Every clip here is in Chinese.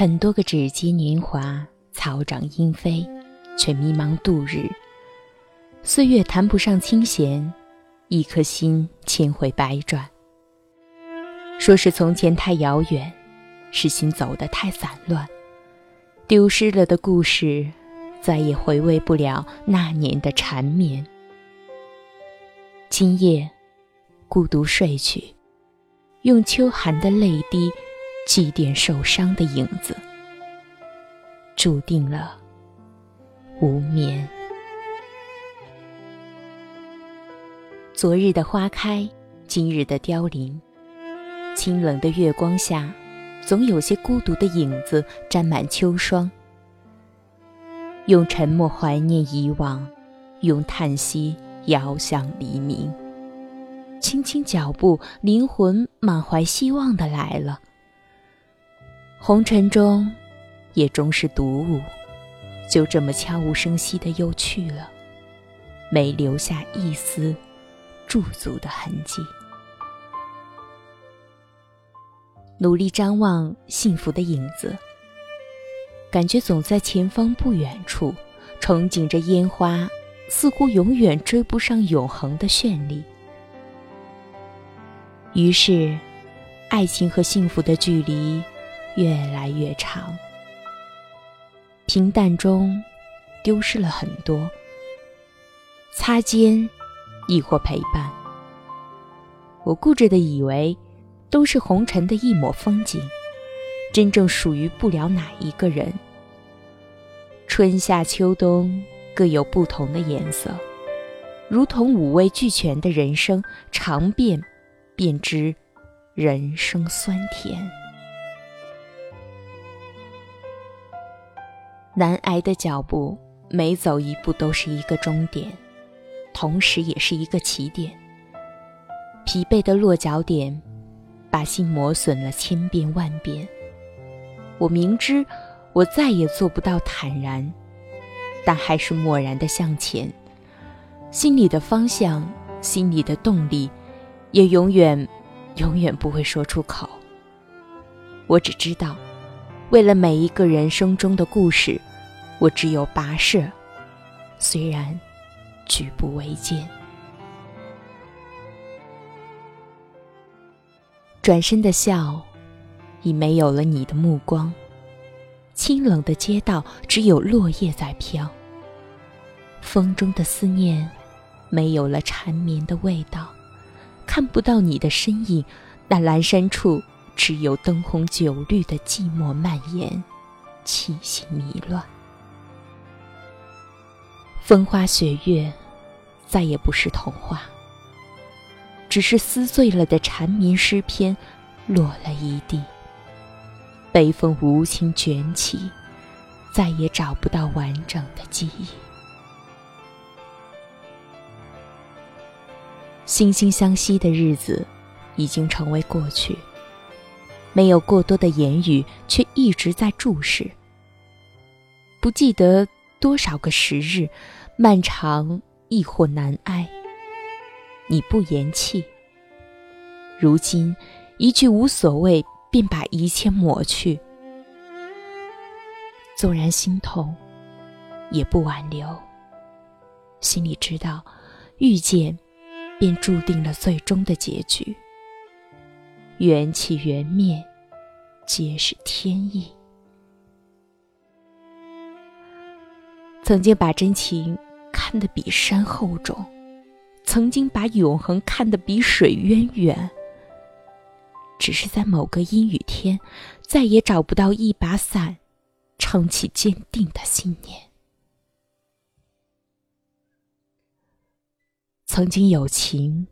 很多个指尖年华，草长莺飞，却迷茫度日。岁月谈不上清闲，一颗心千回百转。说是从前太遥远，是心走得太散乱，丢失了的故事，再也回味不了那年的缠绵。今夜，孤独睡去，用秋寒的泪滴。祭奠受伤的影子，注定了无眠。昨日的花开，今日的凋零。清冷的月光下，总有些孤独的影子沾满秋霜。用沉默怀念以往，用叹息遥想黎明。轻轻脚步，灵魂满怀希望的来了。红尘中，也终是独舞，就这么悄无声息的又去了，没留下一丝驻足的痕迹。努力张望幸福的影子，感觉总在前方不远处，憧憬着烟花，似乎永远追不上永恒的绚丽。于是，爱情和幸福的距离。越来越长，平淡中丢失了很多，擦肩亦或陪伴。我固执的以为，都是红尘的一抹风景，真正属于不了哪一个人。春夏秋冬各有不同的颜色，如同五味俱全的人生，尝遍便知人生酸甜。难挨的脚步，每走一步都是一个终点，同时也是一个起点。疲惫的落脚点，把心磨损了千遍万遍。我明知我再也做不到坦然，但还是漠然的向前。心里的方向，心里的动力，也永远，永远不会说出口。我只知道。为了每一个人生中的故事，我只有跋涉，虽然举步维艰。转身的笑，已没有了你的目光。清冷的街道，只有落叶在飘。风中的思念，没有了缠绵的味道。看不到你的身影，那阑珊处。只有灯红酒绿的寂寞蔓延，气息迷乱。风花雪月，再也不是童话，只是撕碎了的缠绵诗篇，落了一地。北风无情卷起，再也找不到完整的记忆。惺惺相惜的日子，已经成为过去。没有过多的言语，却一直在注视。不记得多少个时日，漫长亦或难挨。你不言弃。如今一句无所谓，便把一切抹去。纵然心痛，也不挽留。心里知道，遇见，便注定了最终的结局。缘起缘灭，皆是天意。曾经把真情看得比山厚重，曾经把永恒看得比水渊远。只是在某个阴雨天，再也找不到一把伞，撑起坚定的信念。曾经有情，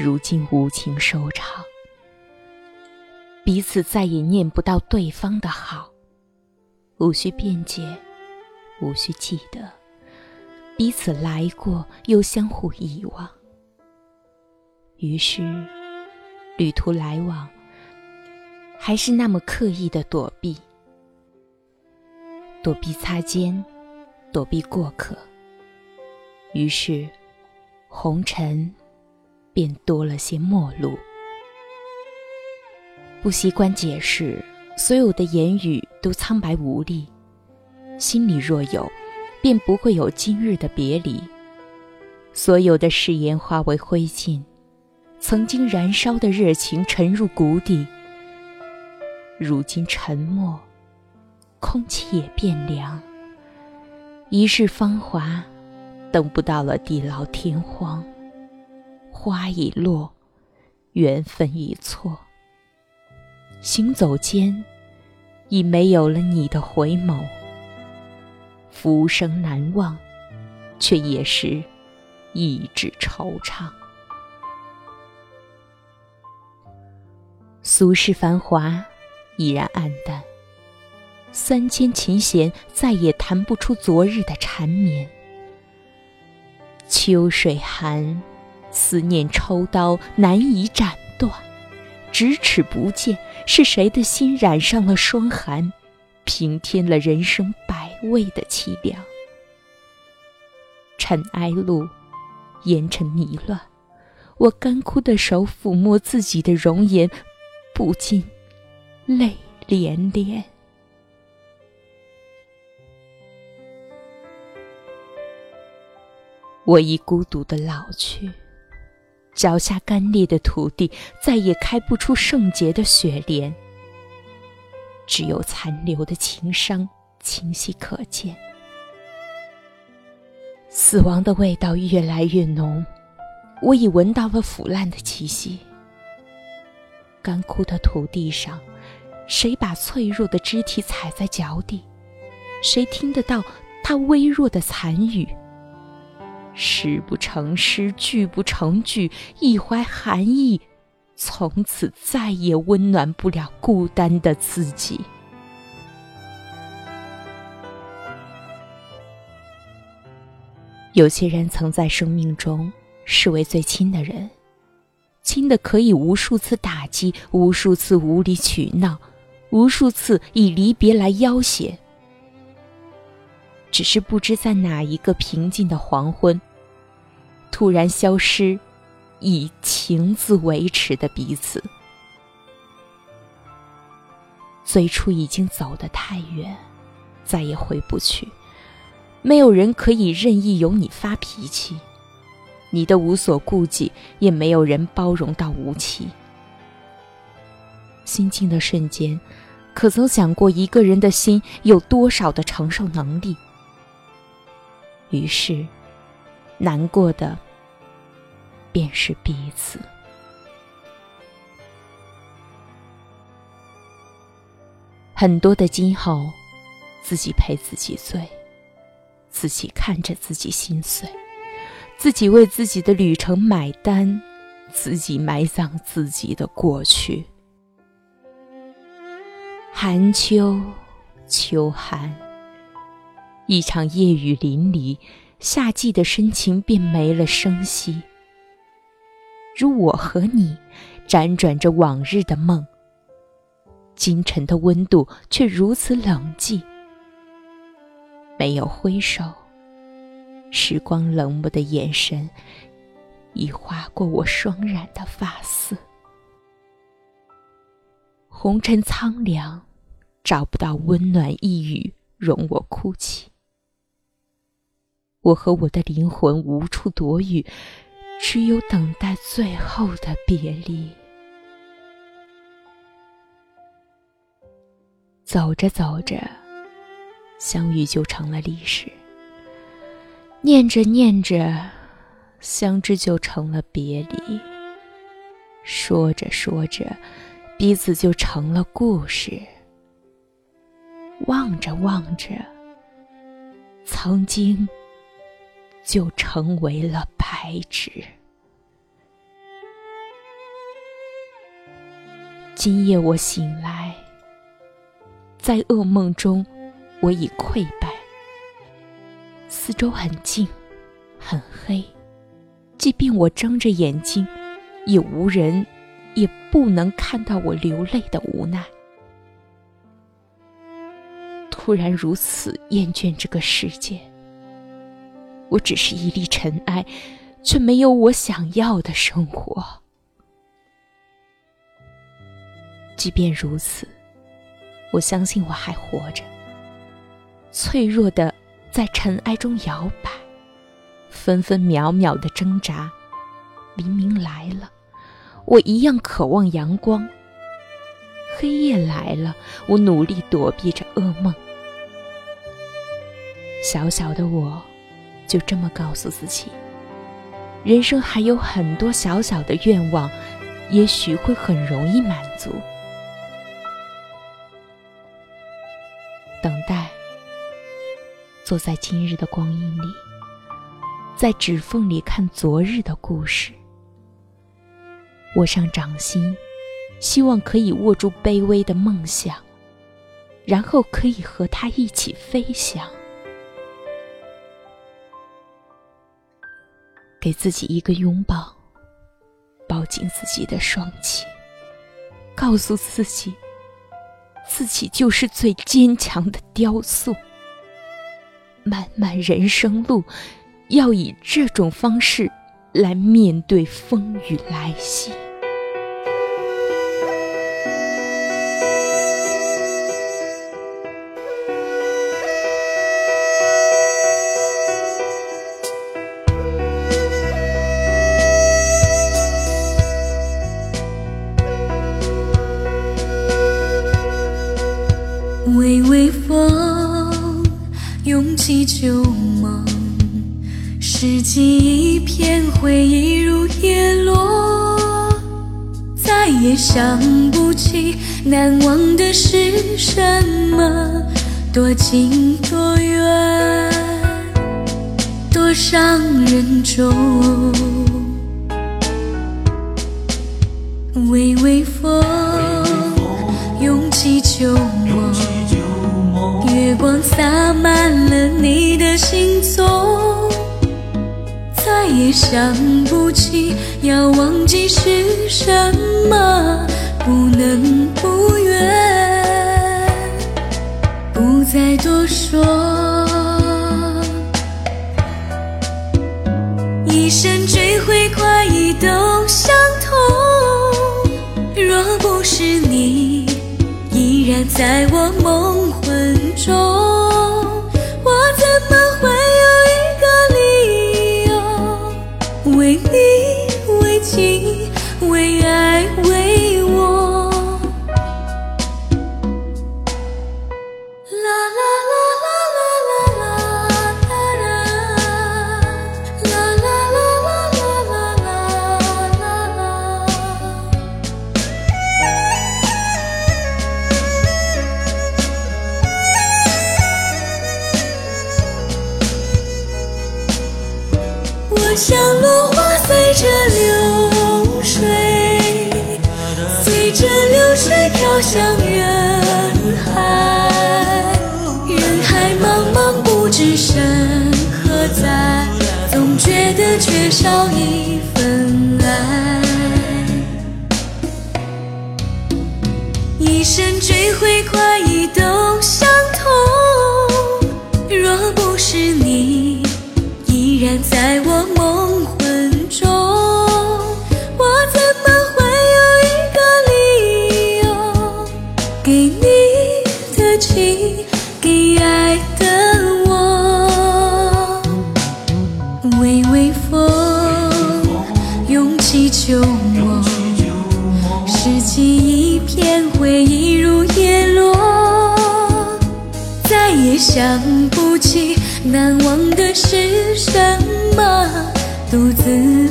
如今无情收场。彼此再也念不到对方的好，无需辩解，无需记得，彼此来过又相互遗忘。于是，旅途来往，还是那么刻意的躲避，躲避擦肩，躲避过客。于是，红尘便多了些陌路。不习惯解释，所有的言语都苍白无力，心里若有，便不会有今日的别离。所有的誓言化为灰烬，曾经燃烧的热情沉入谷底。如今沉默，空气也变凉。一世芳华，等不到了地老天荒，花已落，缘分已错。行走间，已没有了你的回眸。浮生难忘，却也是一纸惆怅。俗世繁华已然黯淡，三千琴弦再也弹不出昨日的缠绵。秋水寒，思念抽刀难以斩断。咫尺不见，是谁的心染上了霜寒，平添了人生百味的凄凉。尘埃路，烟尘迷乱，我干枯的手抚摸自己的容颜，不禁泪涟涟。我已孤独的老去。脚下干裂的土地，再也开不出圣洁的雪莲。只有残留的情伤清晰可见。死亡的味道越来越浓，我已闻到了腐烂的气息。干枯的土地上，谁把脆弱的肢体踩在脚底？谁听得到他微弱的残语？诗不成诗，句不成句，一怀寒意，从此再也温暖不了孤单的自己。有些人曾在生命中视为最亲的人，亲的可以无数次打击，无数次无理取闹，无数次以离别来要挟。只是不知在哪一个平静的黄昏，突然消失，以情字维持的彼此。最初已经走得太远，再也回不去。没有人可以任意由你发脾气，你的无所顾忌，也没有人包容到无期。心静的瞬间，可曾想过一个人的心有多少的承受能力？于是，难过的便是彼此。很多的今后，自己陪自己醉，自己看着自己心碎，自己为自己的旅程买单，自己埋葬自己的过去。寒秋，秋寒。一场夜雨淋漓，夏季的深情便没了声息。如我和你，辗转着往日的梦，今晨的温度却如此冷寂。没有挥手，时光冷漠的眼神，已划过我双染的发丝。红尘苍凉，找不到温暖一语容我哭泣。我和我的灵魂无处躲雨，只有等待最后的别离。走着走着，相遇就成了历史；念着念着，相知就成了别离；说着说着，彼此就成了故事；望着望着，曾经。就成为了白纸。今夜我醒来，在噩梦中，我已溃败。四周很静，很黑，即便我睁着眼睛，也无人，也不能看到我流泪的无奈。突然如此厌倦这个世界。我只是一粒尘埃，却没有我想要的生活。即便如此，我相信我还活着，脆弱的在尘埃中摇摆，分分秒秒的挣扎。黎明来了，我一样渴望阳光；黑夜来了，我努力躲避着噩梦。小小的我，就这么告诉自己：人生还有很多小小的愿望，也许会很容易满足。坐在今日的光阴里，在指缝里看昨日的故事。握上掌心，希望可以握住卑微的梦想，然后可以和它一起飞翔。给自己一个拥抱，抱紧自己的双肩，告诉自己，自己就是最坚强的雕塑。漫漫人生路，要以这种方式来面对风雨来袭。微微风，涌起旧梦，拾起一片回忆如叶落，再也想不起难忘的是什么，多近多远，多伤人重。微微风，涌起旧梦。月光洒满行踪，再也想不起要忘记是什么，不能不愿，不再多说。一生追悔快意都相同，若不是你依然在我梦魂。中，像落花随着流水，随着流水飘向人海。人海茫茫，不知身何在，总觉得缺少一份爱。一生追悔快意都想不起难忘的是什么，独自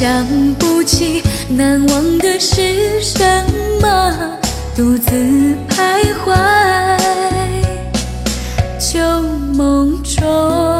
想不起难忘的是什么，独自徘徊旧梦中。